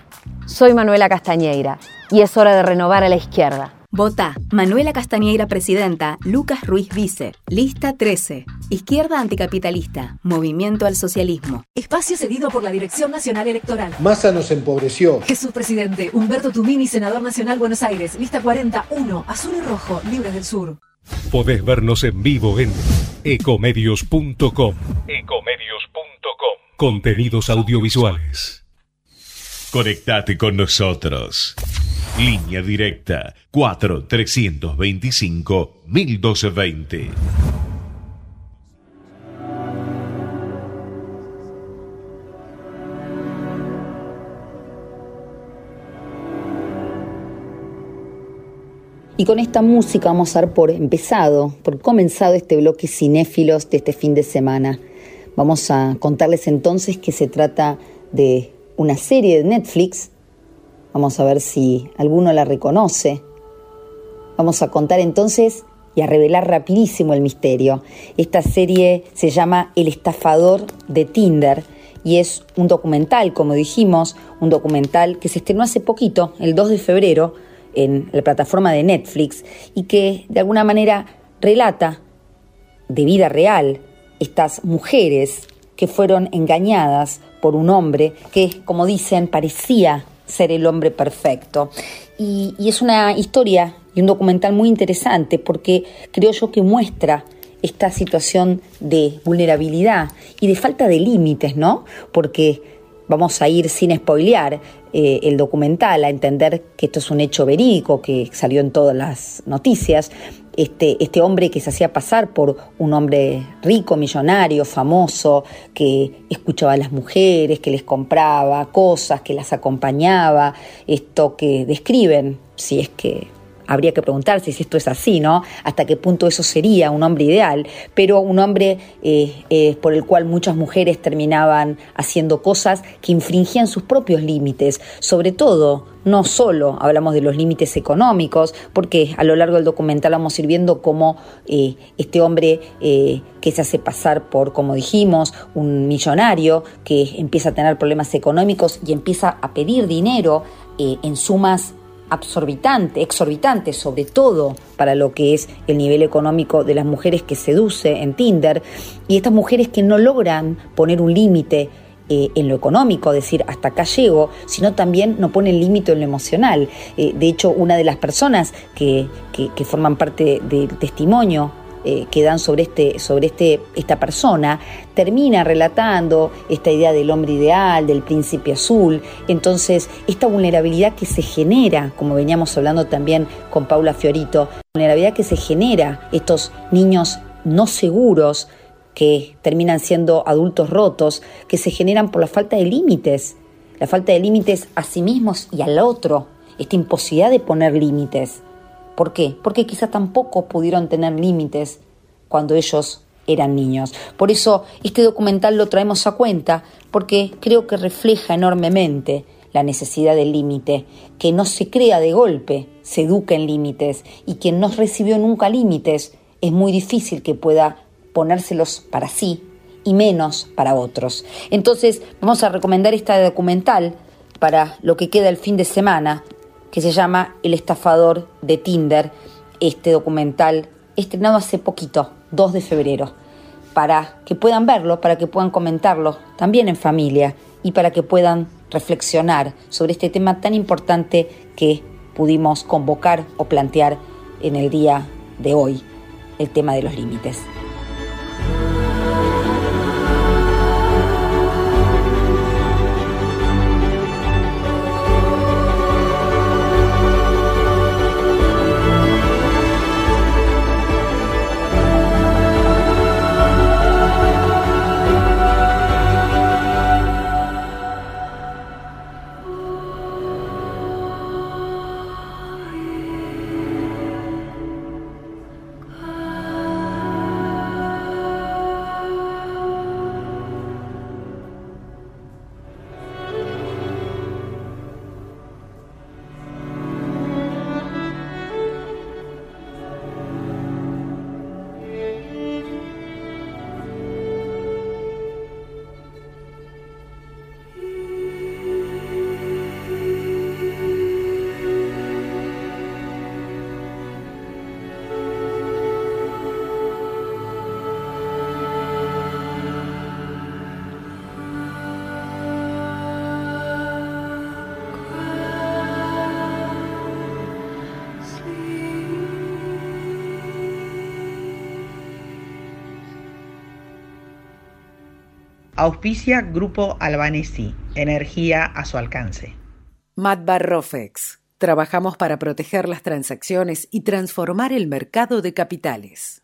Soy Manuela Castañeira y es hora de renovar a la izquierda. Vota Manuela Castañeira Presidenta, Lucas Ruiz Vice, Lista 13, Izquierda Anticapitalista, Movimiento al Socialismo. Espacio cedido por la Dirección Nacional Electoral. Massa nos empobreció. Jesús Presidente, Humberto Tumini, Senador Nacional Buenos Aires, lista 41, azul y rojo, libres del sur. Podés vernos en vivo en ecomedios.com. Ecomedios.com. Contenidos audiovisuales. Conectate con nosotros. Línea directa 4 325 1220. Y con esta música vamos a dar por empezado, por comenzado este bloque cinéfilos de este fin de semana. Vamos a contarles entonces que se trata de una serie de Netflix. Vamos a ver si alguno la reconoce. Vamos a contar entonces y a revelar rapidísimo el misterio. Esta serie se llama El estafador de Tinder y es un documental, como dijimos, un documental que se estrenó hace poquito, el 2 de febrero, en la plataforma de Netflix y que de alguna manera relata de vida real estas mujeres que fueron engañadas por un hombre que, como dicen, parecía ser el hombre perfecto. Y, es una historia y un documental muy interesante porque creo yo que muestra esta situación de vulnerabilidad y de falta de límites, ¿no? Porque vamos a ir sin spoilear eh, el documental, a entender que esto es un hecho verídico que salió en todas las noticias. Este, este hombre que se hacía pasar por un hombre rico, millonario, famoso, que escuchaba a las mujeres, que les compraba cosas, que las acompañaba, esto que describen, si es que habría que preguntarse si esto es así, ¿no? Hasta qué punto eso sería un hombre ideal, pero un hombre eh, eh, por el cual muchas mujeres terminaban haciendo cosas que infringían sus propios límites, sobre todo no solo hablamos de los límites económicos, porque a lo largo del documental vamos a ir viendo cómo eh, este hombre eh, que se hace pasar por, como dijimos, un millonario, que empieza a tener problemas económicos y empieza a pedir dinero en sumas absorbitante, exorbitante, sobre todo para lo que es el nivel económico de las mujeres que seduce en Tinder, y estas mujeres que no logran poner un límite eh, en lo económico, decir hasta acá llego, sino también no ponen límite en lo emocional. Eh, de hecho, una de las personas que, que forman parte del testimonio eh, que dan sobre, este, sobre este, esta persona, termina relatando esta idea del hombre ideal, del príncipe azul. Entonces, esta vulnerabilidad que se genera, como veníamos hablando también con Paula Fiorito, vulnerabilidad que se genera, estos niños no seguros que terminan siendo adultos rotos, que se generan por la falta de límites, la falta de límites a sí mismos y al otro, esta imposibilidad de poner límites. ¿Por qué? Porque quizás tampoco pudieron tener límites cuando ellos eran niños. Por eso este documental lo traemos a cuenta, porque creo que refleja enormemente la necesidad del límite, que no se crea de golpe, se educa en límites, y quien no recibió nunca límites, es muy difícil que pueda ponérselos para sí y menos para otros. Entonces vamos a recomendar esta documental para lo que queda el fin de semana, que se llama El estafador de Tinder, este documental estrenado hace poquito, 2 de febrero, para que puedan verlo, para que puedan comentarlo también en familia y para que puedan reflexionar sobre este tema tan importante que pudimos convocar o plantear en el día de hoy, el tema de los límites. Auspicia Grupo Albanesi, energía a su alcance. Matbar Rofex. Trabajamos para proteger las transacciones y transformar el mercado de capitales.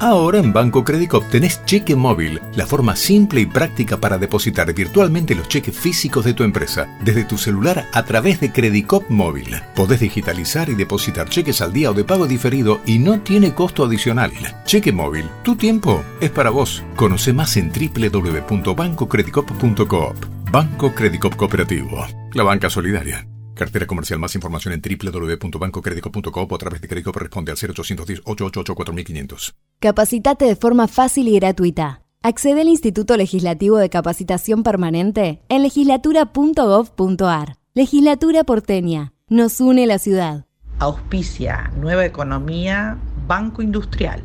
Ahora en Banco Credicop tenés cheque móvil, la forma simple y práctica para depositar virtualmente los cheques físicos de tu empresa, desde tu celular a través de Credicop móvil. Podés digitalizar y depositar cheques al día o de pago diferido y no tiene costo adicional. Cheque móvil, tu tiempo es para vos. Conoce más en www.bancocredicop.coop. Banco Credicop Cooperativo, la banca solidaria. Cartera comercial. Más información en www.bancocredico.coop o a través de Credicop responde al 0810 888 4500. Capacitate de forma fácil y gratuita. Accede al Instituto Legislativo de Capacitación Permanente en legislatura.gov.ar. Legislatura porteña. Nos une la ciudad. Auspicia Nueva Economía, Banco Industrial.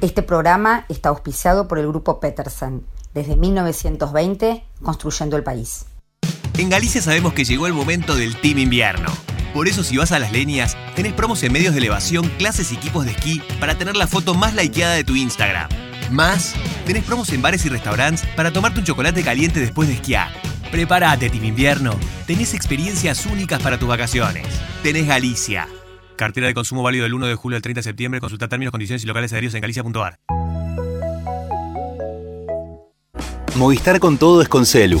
Este programa está auspiciado por el Grupo Petersen, desde 1920, construyendo el país. En Galicia sabemos que llegó el momento del Team Invierno. Por eso si vas a las leñas, tenés promos en medios de elevación, clases y equipos de esquí para tener la foto más likeada de tu Instagram. Más, tenés promos en bares y restaurantes para tomarte un chocolate caliente después de esquiar. Prepárate, Team Invierno. Tenés experiencias únicas para tus vacaciones. Tenés Galicia. Cartera de consumo válido del 1 de julio al 30 de septiembre. Consulta términos, condiciones y locales adheridos en galicia.ar. Movistar con todo es con Celu.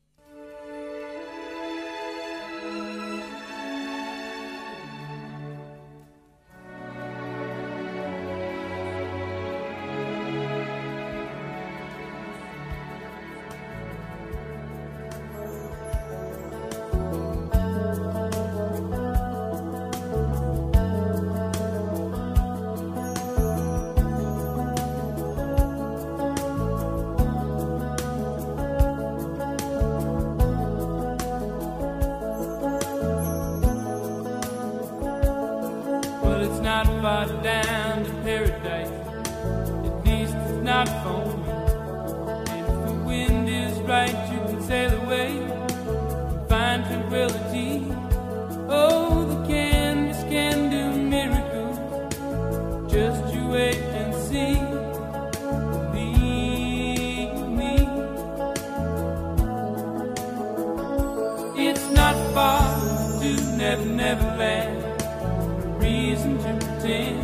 Reason to pretend.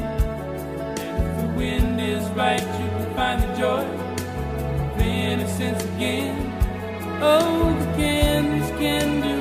If the wind is right, you can find the joy of innocence again. Oh, the canvas can do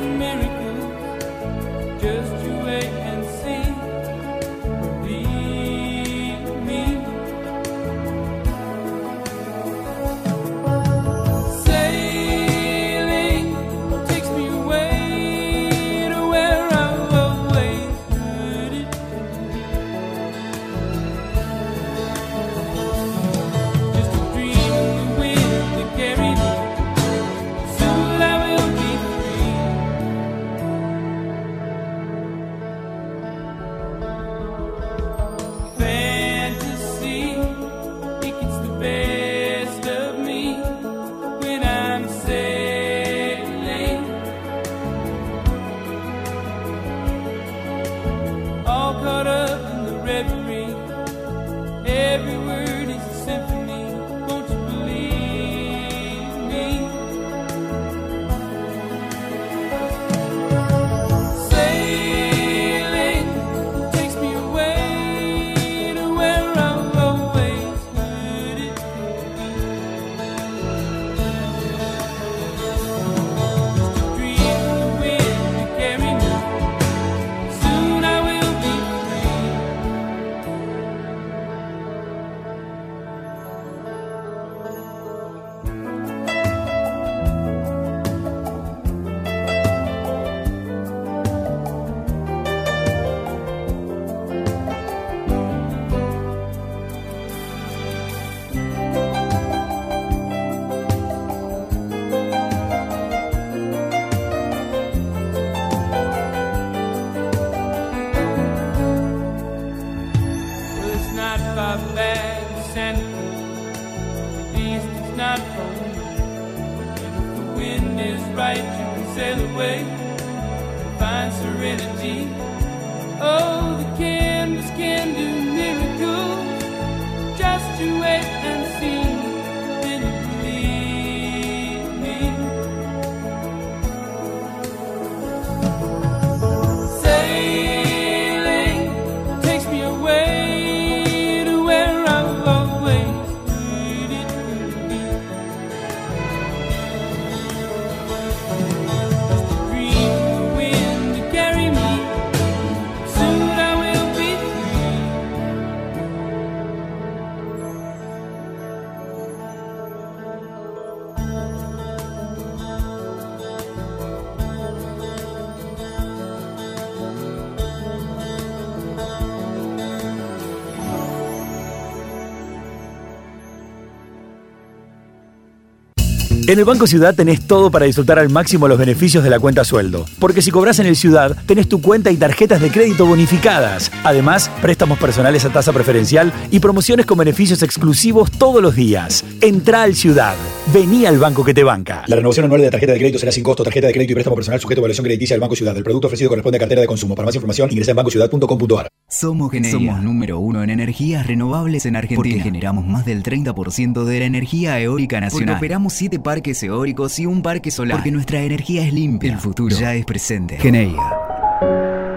En el Banco Ciudad tenés todo para disfrutar al máximo los beneficios de la cuenta sueldo. Porque si cobras en el Ciudad, tenés tu cuenta y tarjetas de crédito bonificadas. Además, préstamos personales a tasa preferencial y promociones con beneficios exclusivos todos los días. Entra al Ciudad. Vení al banco que te banca. La renovación anual de la tarjeta de crédito será sin costo. Tarjeta de crédito y préstamo personal sujeto a evaluación crediticia del Banco Ciudad. El producto ofrecido corresponde a cartera de consumo. Para más información, ingresa en bancociudad.com.ar. Somos Geneia. Somos número uno en energías renovables en Argentina. Porque generamos más del 30% de la energía eólica nacional. Porque operamos 7 parques eólicos y un parque solar. Porque nuestra energía es limpia. El futuro ya es presente. Geneia.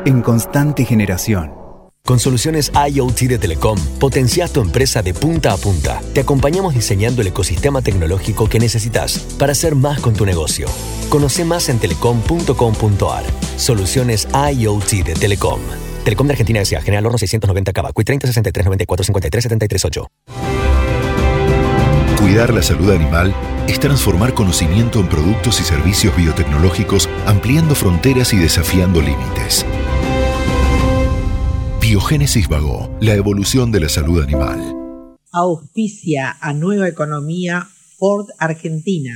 En constante generación. Con soluciones IoT de Telecom, potencias tu empresa de punta a punta. Te acompañamos diseñando el ecosistema tecnológico que necesitas para hacer más con tu negocio. Conoce más en telecom.com.ar. Soluciones IoT de Telecom. Telecom de Argentina S.A. General Horno 690 Cava. Cui 30 63 94 53 73 8. Cuidar la salud animal es transformar conocimiento en productos y servicios biotecnológicos, ampliando fronteras y desafiando límites. Biogénesis Vago, la evolución de la salud animal. Auspicia a Nueva Economía Ford Argentina.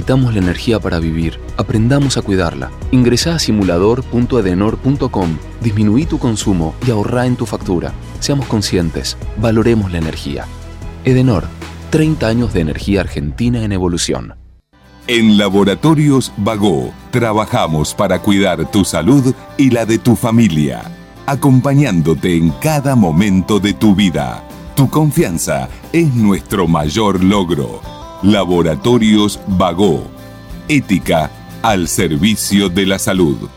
Necesitamos la energía para vivir. Aprendamos a cuidarla. Ingresa a simulador.edenor.com. Disminuí tu consumo y ahorra en tu factura. Seamos conscientes. Valoremos la energía. Edenor. 30 años de energía argentina en evolución. En Laboratorios Vago trabajamos para cuidar tu salud y la de tu familia, acompañándote en cada momento de tu vida. Tu confianza es nuestro mayor logro. Laboratorios Vago. Ética al servicio de la salud.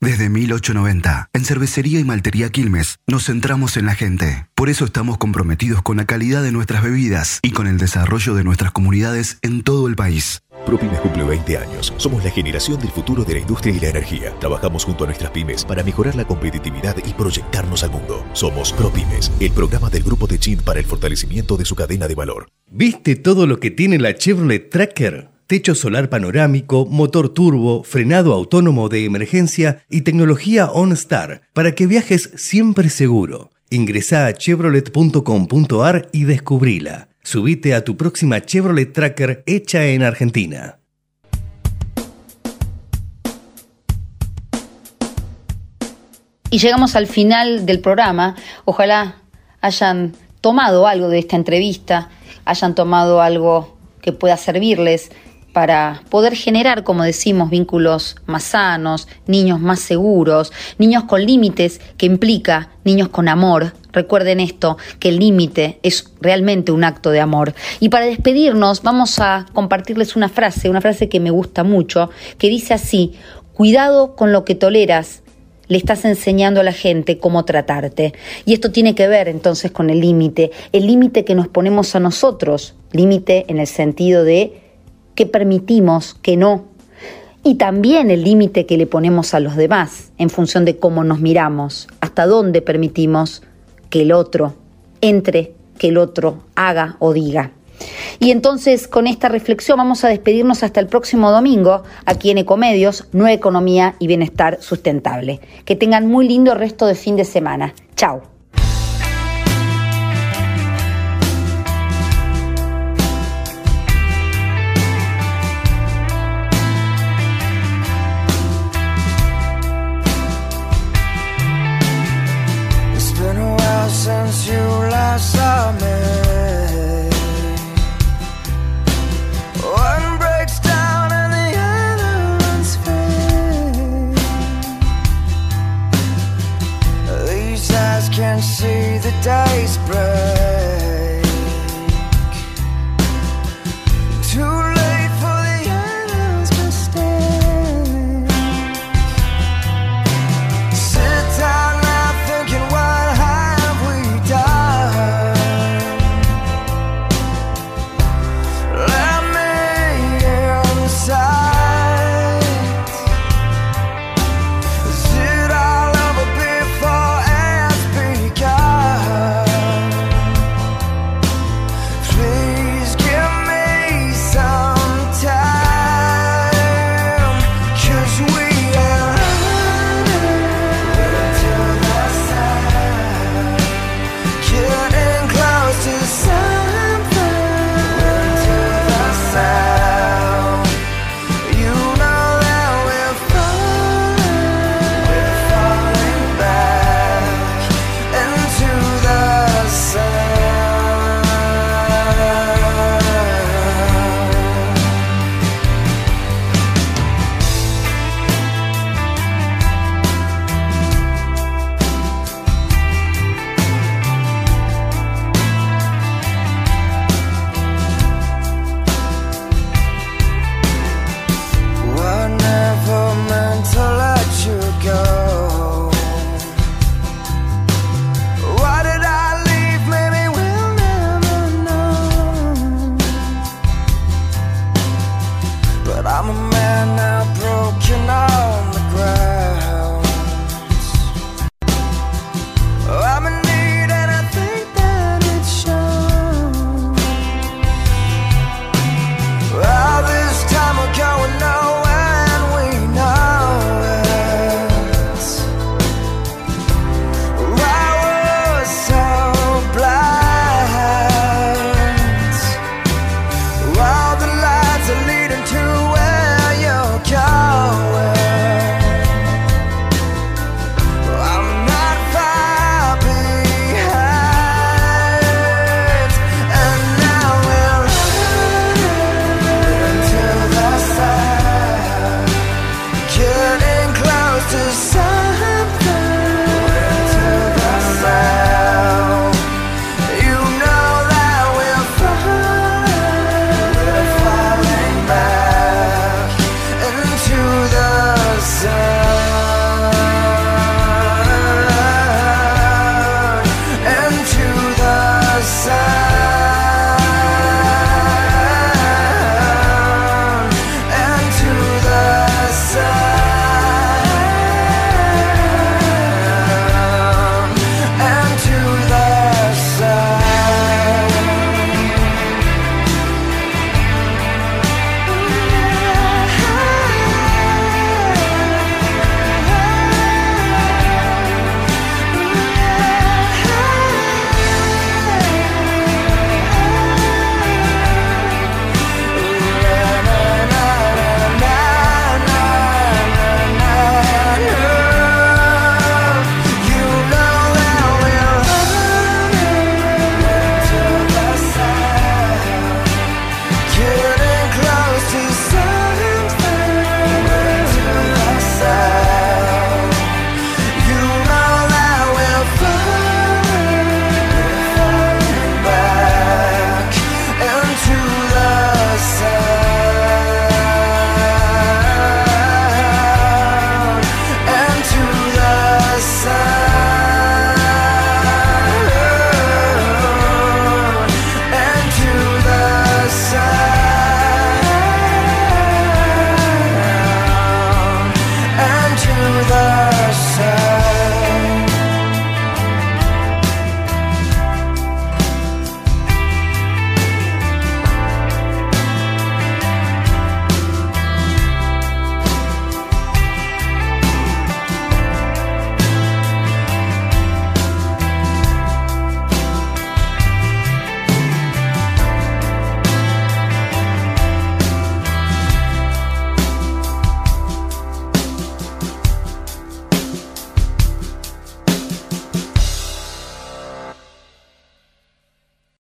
Desde 1890, en Cervecería y Maltería Quilmes, nos centramos en la gente. Por eso estamos comprometidos con la calidad de nuestras bebidas y con el desarrollo de nuestras comunidades en todo el país. ProPymes cumple 20 años. Somos la generación del futuro de la industria y la energía. Trabajamos junto a nuestras pymes para mejorar la competitividad y proyectarnos al mundo. Somos ProPymes, el programa del grupo de Chin para el fortalecimiento de su cadena de valor. ¿Viste todo lo que tiene la Chevrolet Tracker? Techo solar panorámico, motor turbo, frenado autónomo de emergencia y tecnología OnStar para que viajes siempre seguro. Ingresa a chevrolet.com.ar y descubrila. Subite a tu próxima Chevrolet Tracker hecha en Argentina. Y llegamos al final del programa. Ojalá hayan tomado algo de esta entrevista, hayan tomado algo que pueda servirles para poder generar, como decimos, vínculos más sanos, niños más seguros, niños con límites, que implica niños con amor. Recuerden esto, que el límite es realmente un acto de amor. Y para despedirnos vamos a compartirles una frase, una frase que me gusta mucho, que dice así, cuidado con lo que toleras, le estás enseñando a la gente cómo tratarte. Y esto tiene que ver entonces con el límite, el límite que nos ponemos a nosotros, límite en el sentido de que permitimos, que no. Y también el límite que le ponemos a los demás en función de cómo nos miramos, hasta dónde permitimos que el otro entre, que el otro haga o diga. Y entonces con esta reflexión vamos a despedirnos hasta el próximo domingo aquí en Ecomedios, Nueva Economía y Bienestar Sustentable. Que tengan muy lindo resto de fin de semana. Chao.